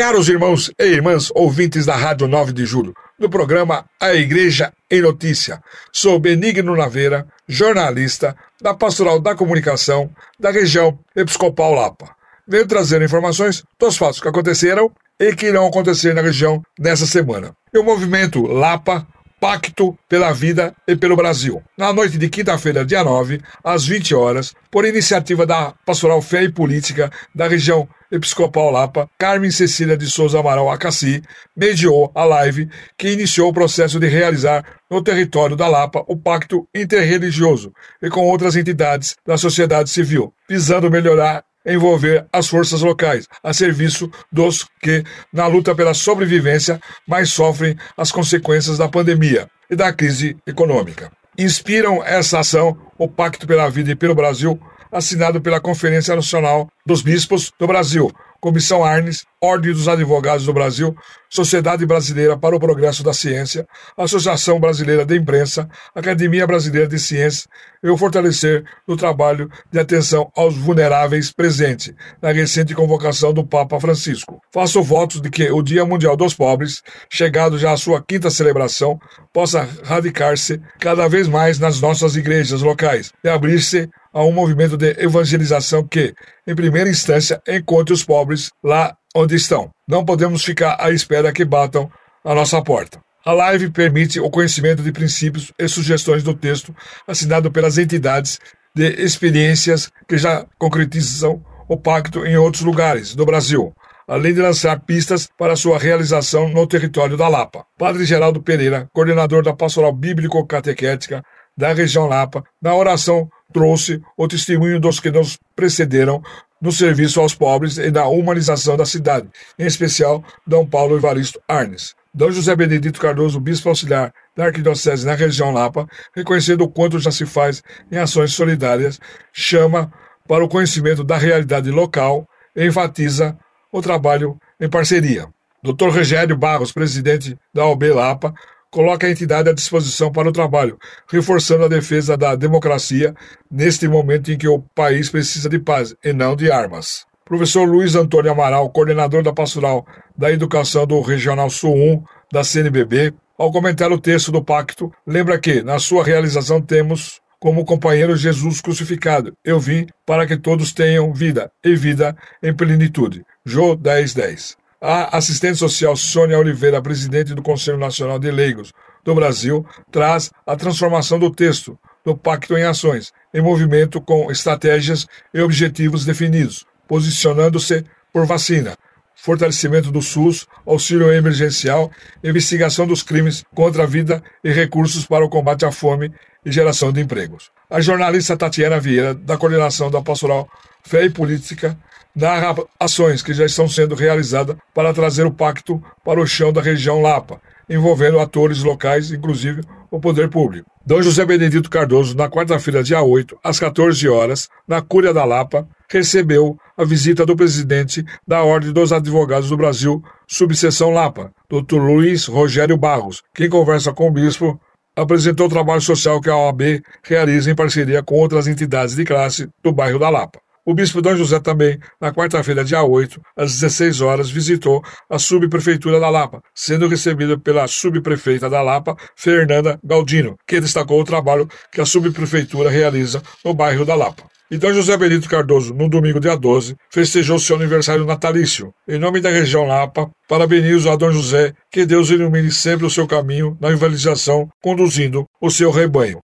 Caros irmãos e irmãs ouvintes da Rádio 9 de Julho, do programa A Igreja em Notícia, sou Benigno Naveira, jornalista da Pastoral da Comunicação da região Episcopal Lapa. Venho trazer informações dos fatos que aconteceram e que irão acontecer na região nessa semana. E o movimento Lapa Pacto pela Vida e pelo Brasil. Na noite de quinta-feira, dia 9, às 20 horas, por iniciativa da Pastoral Fé e Política da região Episcopal Lapa, Carmen Cecília de Souza Amaral Acassi, mediou a live que iniciou o processo de realizar no território da Lapa o pacto interreligioso e com outras entidades da sociedade civil, visando melhorar envolver as forças locais, a serviço dos que, na luta pela sobrevivência, mais sofrem as consequências da pandemia e da crise econômica. Inspiram essa ação o Pacto pela Vida e pelo Brasil, assinado pela Conferência Nacional dos Bispos do Brasil, Comissão Arnes, Ordem dos Advogados do Brasil, Sociedade Brasileira para o Progresso da Ciência, Associação Brasileira de Imprensa, Academia Brasileira de Ciências e o fortalecer do trabalho de atenção aos vulneráveis presente na recente convocação do Papa Francisco. Faço votos de que o Dia Mundial dos Pobres, chegado já à sua quinta celebração, possa radicar-se cada vez mais nas nossas igrejas locais e abrir-se a um movimento de evangelização que, em primeira instância, encontre os pobres lá onde estão. Não podemos ficar à espera que batam a nossa porta. A live permite o conhecimento de princípios e sugestões do texto assinado pelas entidades de experiências que já concretizam o pacto em outros lugares do Brasil, além de lançar pistas para sua realização no território da Lapa. Padre Geraldo Pereira, coordenador da Pastoral Bíblico-Catequética da região Lapa, na oração trouxe o testemunho dos que nos precederam no serviço aos pobres e na humanização da cidade, em especial Dom Paulo Evaristo Arnes. D. José Benedito Cardoso, bispo auxiliar da Arquidiocese na região Lapa, reconhecendo o quanto já se faz em ações solidárias, chama para o conhecimento da realidade local e enfatiza o trabalho em parceria. Dr. Rogério Barros, presidente da OB Lapa, coloca a entidade à disposição para o trabalho, reforçando a defesa da democracia neste momento em que o país precisa de paz e não de armas. Professor Luiz Antônio Amaral, coordenador da Pastoral da Educação do Regional Sul 1 da CNBB, ao comentar o texto do pacto, lembra que, na sua realização, temos como companheiro Jesus crucificado. Eu vim para que todos tenham vida, e vida em plenitude. Jô 10, 10. A assistente social Sônia Oliveira, presidente do Conselho Nacional de Leigos do Brasil, traz a transformação do texto do Pacto em ações, em movimento com estratégias e objetivos definidos, posicionando-se por vacina, fortalecimento do SUS, auxílio emergencial, investigação dos crimes contra a vida e recursos para o combate à fome e geração de empregos. A jornalista Tatiana Vieira, da coordenação da Pastoral Fé e Política, narra ações que já estão sendo realizadas para trazer o pacto para o chão da região Lapa, envolvendo atores locais, inclusive o poder público. D. José Benedito Cardoso, na quarta-feira, dia 8, às 14 horas, na Cúria da Lapa, recebeu a visita do presidente da Ordem dos Advogados do Brasil, subseção Lapa, Dr. Luiz Rogério Barros, que, conversa com o bispo, apresentou o trabalho social que a OAB realiza em parceria com outras entidades de classe do bairro da Lapa. O bispo Dom José também, na quarta-feira, dia 8, às 16 horas, visitou a subprefeitura da Lapa, sendo recebido pela subprefeita da Lapa, Fernanda Galdino, que destacou o trabalho que a subprefeitura realiza no bairro da Lapa. E Dom José Benito Cardoso, no domingo, dia 12, festejou seu aniversário natalício. Em nome da região Lapa, parabenizo a Dom José, que Deus ilumine sempre o seu caminho na evangelização, conduzindo o seu rebanho.